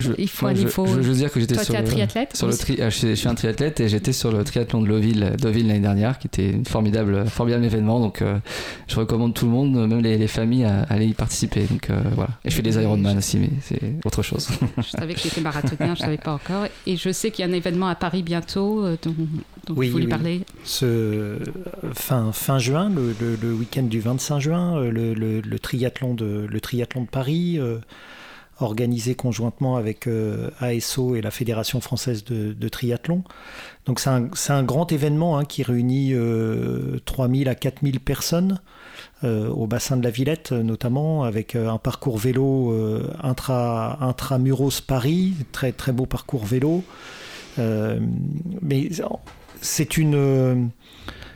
Je, Il faut moi, un je, veux dire que j'étais sur, un le- triathlète sur le tri- ah, je, suis, je suis un triathlète et j'étais sur le triathlon de Deauville, Deauville l'année dernière, qui était une formidable, formidable événement. Donc, euh, je recommande tout le monde, même les, les familles, à, à aller y participer. Donc, euh, voilà. Et je fais des Ironman aussi, mais c'est autre chose. Je savais que j'étais marathonien, je ne savais pas encore. Et je sais qu'il y a un événement à Paris bientôt euh, dont, dont Oui, vous voulez oui. parler. Ce fin, fin juin, le, week-end du 25 juin, euh, le, triathlon de, le triathlon de Paris, euh, organisé conjointement avec euh, ASO et la Fédération française de, triathlon. Donc c'est un, un grand événement hein, qui réunit euh, 3000 à 4000 personnes au bassin de la Villette notamment, avec un parcours vélo intra, intramuros Paris, très très beau parcours vélo. Mais c'est une,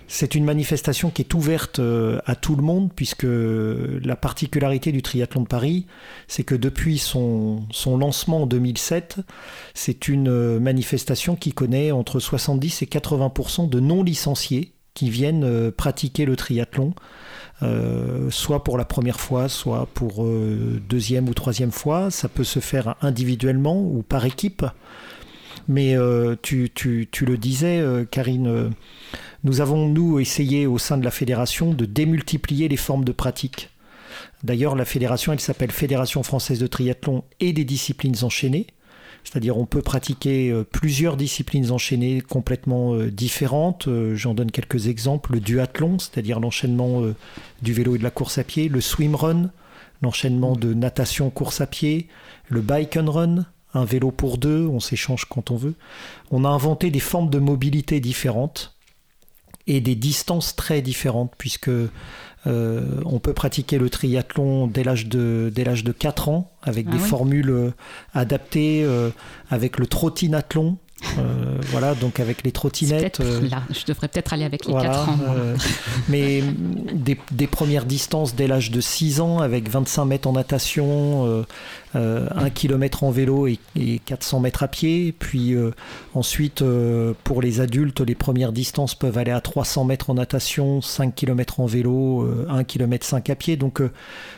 c'est une manifestation qui est ouverte euh, à tout le monde, puisque la particularité du triathlon de Paris, c'est que depuis son, lancement en 2007, c'est une euh, manifestation qui connaît entre 70 et 80% de non-licenciés qui viennent euh, pratiquer le triathlon, soit pour la première fois, soit pour deuxième ou troisième fois. Ça peut se faire individuellement ou par équipe. Mais euh, tu, tu- tu le disais, euh, Karine, euh, nous avons, nous, essayé au sein de la fédération de démultiplier les formes de pratique. D'ailleurs, la fédération, elle s'appelle Fédération française de triathlon et des disciplines enchaînées. C'est-à-dire, on peut pratiquer plusieurs disciplines enchaînées complètement différentes. J'en donne quelques exemples. Le duathlon, c'est-à-dire l'enchaînement du vélo et de la course à pied. Le swimrun, l'enchaînement de natation, course à pied. Le bike and run, un vélo pour deux, on s'échange quand on veut. On a inventé des formes de mobilité différentes et des distances très différentes, puisque euh, on peut pratiquer le triathlon dès l'âge de, dès l'âge de 4 ans, avec Ah des oui. formules euh, adaptées, euh, avec le trottinathlon. euh, (laughs) voilà, donc avec les trottinettes. Je devrais peut-être aller avec les voilà, 4 ans. mais des, des premières distances dès l'âge de 6 ans avec 25 mètres en natation, 1 km en vélo et, et 400 mètres à pied. Puis euh, ensuite, euh, pour les adultes, les premières distances peuvent aller à 300 mètres en natation, 5 km en vélo, euh, 1 km 5 à pied. Donc euh,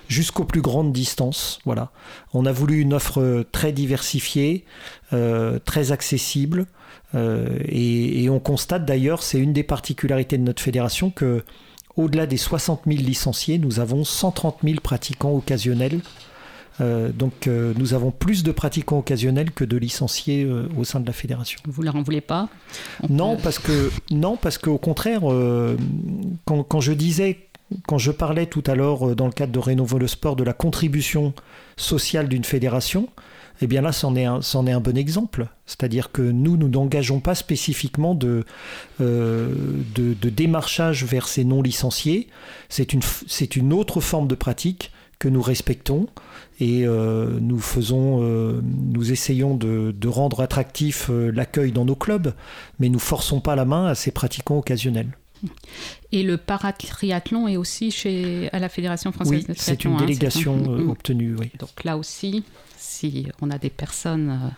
jusqu'aux plus grandes distances. Voilà. On a voulu une offre euh, très diversifiée, euh, très accessible. Euh, et, et on constate d'ailleurs, c'est une des particularités de notre fédération, que au-delà des 60 000 licenciés, nous avons 130 000 pratiquants occasionnels. Euh, donc euh, nous avons plus de pratiquants occasionnels que de licenciés euh, au sein de la fédération. Vous leur en voulez pas? On Non, peut- parce que non, parce qu'au contraire, quand, quand je disais quand je parlais tout à l'heure dans le cadre de Rénovo le sport de la contribution sociale d'une fédération, eh bien là, c'en est, un- c'en est un bon exemple. C'est-à-dire que nous, nous n'engageons pas spécifiquement de, euh, de, de démarchage vers ces non licenciés. C'est une, c'est une autre forme de pratique que nous respectons et euh, nous faisons, euh, nous essayons de, de rendre attractif euh, l'accueil dans nos clubs, mais nous forçons pas la main à ces pratiquants occasionnels. Et le paratriathlon est aussi chez, à la Fédération française Oui, de c'est triathlon. une hein, délégation obtenue, oui. Donc là aussi, si on a des personnes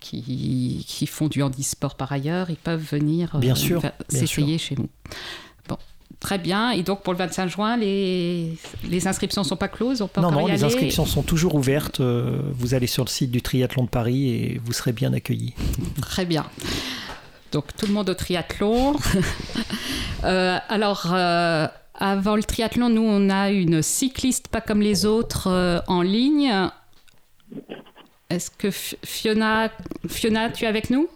qui, qui font du handisport par ailleurs, ils peuvent venir Bien sûr, fa- bien s'essayer chez nous. Bon, très bien. Et donc pour le 25 juin, les, les inscriptions ne sont pas closes On peut Non, non, y les aller inscriptions sont toujours ouvertes. euh, Vous allez sur le site du Triathlon de Paris et vous serez bien accueillis. (laughs) Très bien. Donc tout le monde au triathlon. (laughs) Euh, alors, euh, avant le triathlon, nous, on a une cycliste pas comme les autres euh, en ligne. Est-ce que Fiona, Fiona, tu es avec nous?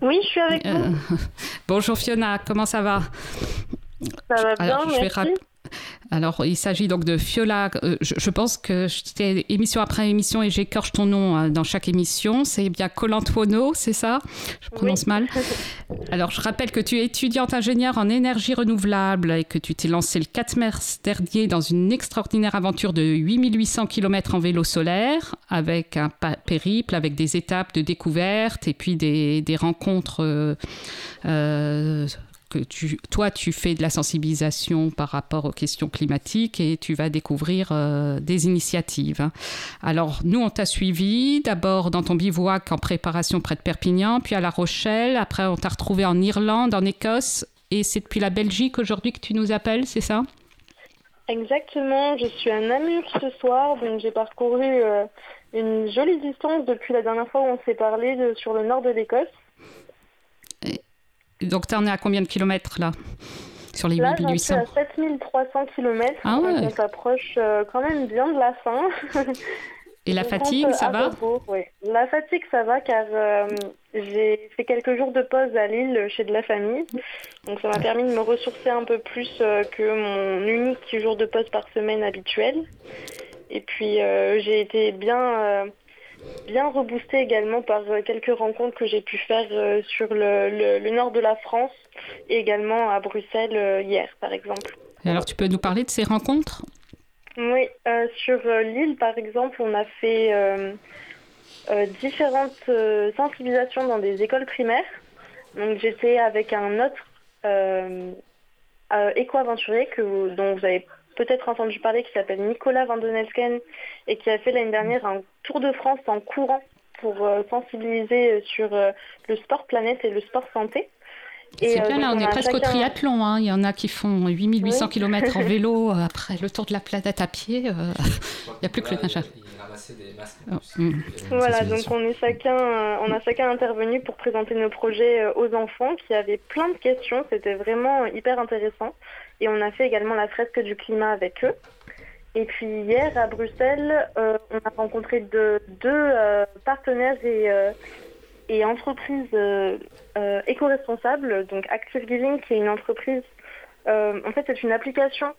Oui, je suis avec Euh, vous. (laughs) Bonjour Fiona, comment ça va? Ça va bien, Alors, je vais merci. Alors, il s'agit donc de Fiola. euh, je, je pense que c'était émission après émission et j'écorche ton nom euh, dans chaque émission. C'est bien Colantuono, c'est ça? Je prononce mal. (laughs) Alors, je rappelle que tu es étudiante ingénieure en énergie renouvelable et que tu t'es lancée le 4 mars dernier dans une extraordinaire aventure de 8800 km en vélo solaire avec un périple, avec des étapes de découverte et puis des, des rencontres. euh, euh, que tu, toi, tu fais de la sensibilisation par rapport aux questions climatiques et tu vas découvrir euh, des initiatives. hein. Alors, nous, on t'a suivi d'abord dans ton bivouac en préparation près de Perpignan, puis à La Rochelle. Après, on t'a retrouvé en Irlande, en Écosse. Et c'est depuis la Belgique aujourd'hui que tu nous appelles, c'est ça? Exactement, je suis à Namur ce soir, donc j'ai parcouru euh, une jolie distance depuis la dernière fois où on s'est parlé de- sur le nord de l'Écosse. Donc, tu en es à combien de kilomètres là? Sur les Là, j'en suis 8800 à 7300 km, Ah ouais. on s'approche euh, quand même bien de la fin. (laughs) Et la (laughs) fatigue, ça va? repos, oui. La fatigue, ça va car euh, j'ai fait quelques jours de pause à Lille chez de la famille. Donc ça m'a permis de me ressourcer un peu plus euh, que mon unique jour de pause par semaine habituel. Et puis j'ai été bien, bien reboostée également par euh, quelques rencontres que j'ai pu faire euh, sur le, le- le nord de la France et également à Bruxelles euh, hier par exemple. Alors, tu peux nous parler de ces rencontres? Oui, euh, sur l'île, par exemple, on a fait euh, euh, différentes sensibilisations dans des écoles primaires. Donc j'étais avec un autre éco-aventurier dont vous avez peut-être entendu parler, qui s'appelle Nicolas Van Donelsken et qui a fait l'année dernière un tour de France en courant pour euh, sensibiliser sur euh, le sport planète et le sport santé. C'est euh, bien, là, on on est a presque au triathlon. hein. Il y en a qui font 8800 Oui. km en (laughs) vélo euh, après le tour de la planète à pied. euh, (laughs) Il n'y a plus que le nage. à- Oh, mm. Voilà, donc on est chacun, euh, on a chacun intervenu pour présenter nos projets euh, aux enfants qui avaient plein de questions. C'était vraiment hyper intéressant. Et on a fait également la fresque du climat avec eux. Et puis hier à Bruxelles, euh, on a rencontré de- deux euh, partenaires et, euh, entreprises éco-responsables. Donc Active Giving, qui est une entreprise, en fait c'est une application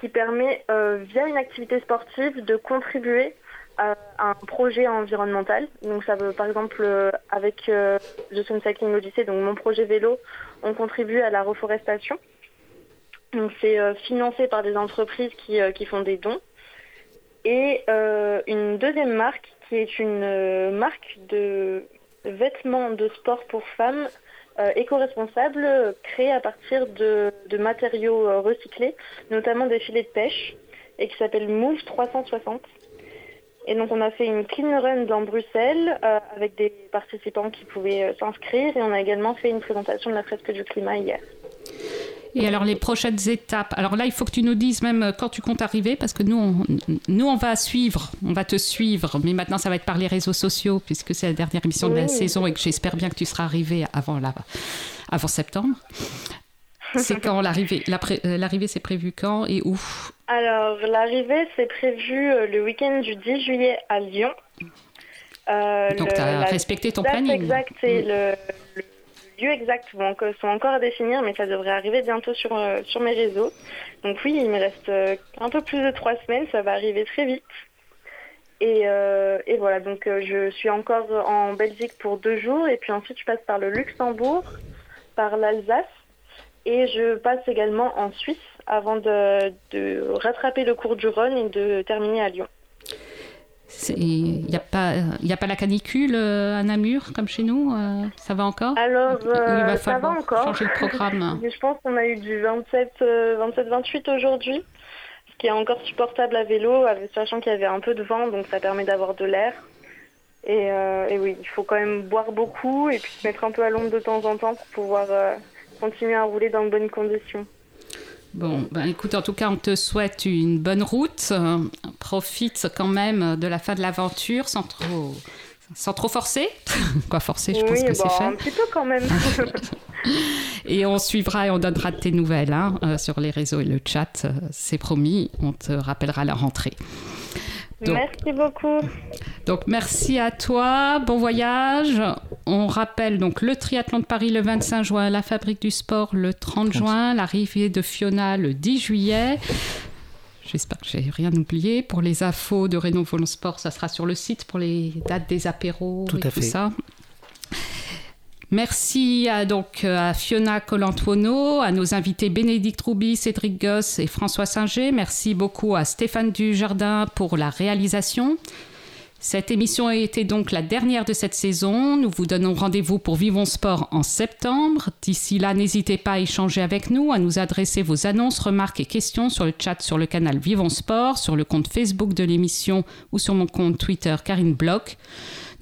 qui permet, via une activité sportive, de contribuer à un projet environnemental. Donc ça veut, par exemple, avec The Sun Cycling Odyssey, donc mon projet vélo, on contribue à la reforestation. Donc c'est euh, financé par des entreprises qui, euh, qui font des dons. Et euh, une deuxième marque qui est une marque de vêtements de sport pour femmes éco-responsables créée à partir de, de matériaux recyclés, notamment des filets de pêche, et qui s'appelle Move 360. Et donc on a fait une clean run dans Bruxelles avec des participants qui pouvaient s'inscrire et on a également fait une présentation de la fresque du climat hier. Et alors, les prochaines étapes. Alors là, il faut que tu nous dises même euh, quand tu comptes arriver, parce que nous, on, nous, on va suivre, on va te suivre. Mais maintenant, ça va être par les réseaux sociaux, puisque c'est la dernière émission de la saison et que j'espère bien que tu seras arrivé avant, la, avant septembre. C'est quand l'arrivée? Euh, L'arrivée, c'est prévu quand et où? Alors l'arrivée c'est prévu euh, le week-end du 10 juillet à Lyon. Euh, Donc, tu as respecté ton planning. exacte c'est Mm. le, le lieux exacts vont sont encore à définir, mais ça devrait arriver bientôt sur, euh, sur mes réseaux. Donc oui, il me reste euh, un peu plus de trois semaines, ça va arriver très vite. Et, euh, et voilà, donc je suis encore en Belgique pour deux jours, et puis ensuite je passe par le Luxembourg, par l'Alsace, et je passe également en Suisse avant de, de rattraper le cours du Rhône et de terminer à Lyon. Il n'y a, pas- y a pas la canicule euh, à Namur comme chez nous euh, Ça va encore? Alors, il euh, va ça va encore. changer le programme (laughs) je pense qu'on a eu du 27, euh, 27-28 aujourd'hui, ce qui est encore supportable à vélo, sachant qu'il y avait un peu de vent, donc ça permet d'avoir de l'air. Et, euh, et oui, il faut quand même boire beaucoup et puis se mettre un peu à l'ombre de temps en temps pour pouvoir euh, continuer à rouler dans de bonnes conditions. Bon, ben écoute, en tout cas, on te souhaite une bonne route. Euh, profite quand même de la fin de l'aventure sans trop, sans trop forcer. (laughs) Quoi, forcer, je pense que c'est bon, fait. un petit peu quand même. (laughs) Et on suivra et on donnera tes nouvelles hein, euh, sur les réseaux et le chat. euh, c'est promis, on te rappellera la rentrée. Donc- Merci beaucoup. Donc merci à toi, bon voyage. On rappelle donc le triathlon de Paris le 25 juin, la fabrique du sport le 30 juin, l'arrivée de Fiona le 10 juillet. J'espère que j'ai rien oublié. Pour les infos de Renault Volant Sport, ça sera sur le site pour les dates des apéros Tout et à tout fait. ça. Merci à, donc à Fiona Colantuono, à nos invités Bénédicte Rouby, Cédric Goss et François Singer. Merci beaucoup à Stéphane Dujardin pour la réalisation. Cette émission a été donc la dernière de cette saison. Nous vous donnons rendez-vous pour Vivons Sport en septembre. D'ici là, n'hésitez pas à échanger avec nous, à nous adresser vos annonces, remarques et questions sur le chat sur le canal Vivons Sport, sur le compte Facebook de l'émission ou sur mon compte Twitter Karine Bloch.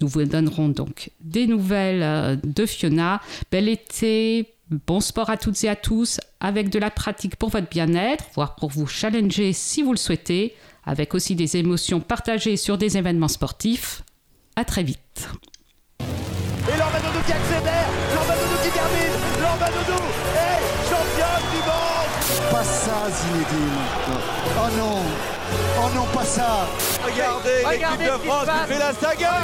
Nous vous donnerons donc des nouvelles euh, de Fiona. Bel été, bon sport à toutes et à tous, avec de la pratique pour votre bien-être, voire pour vous challenger si vous le souhaitez, avec aussi des émotions partagées sur des événements sportifs. À très vite. Et Lormanodo qui accélère, Lormanodo qui termine, Lormanodo est championne du monde Pas ça, Zinedine. Oh non. Oh non, pas ça. Regardez l'équipe de France qui fait la saga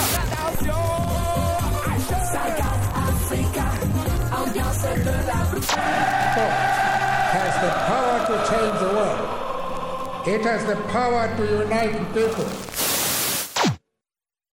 has the power to change the world. It has the power to unite people.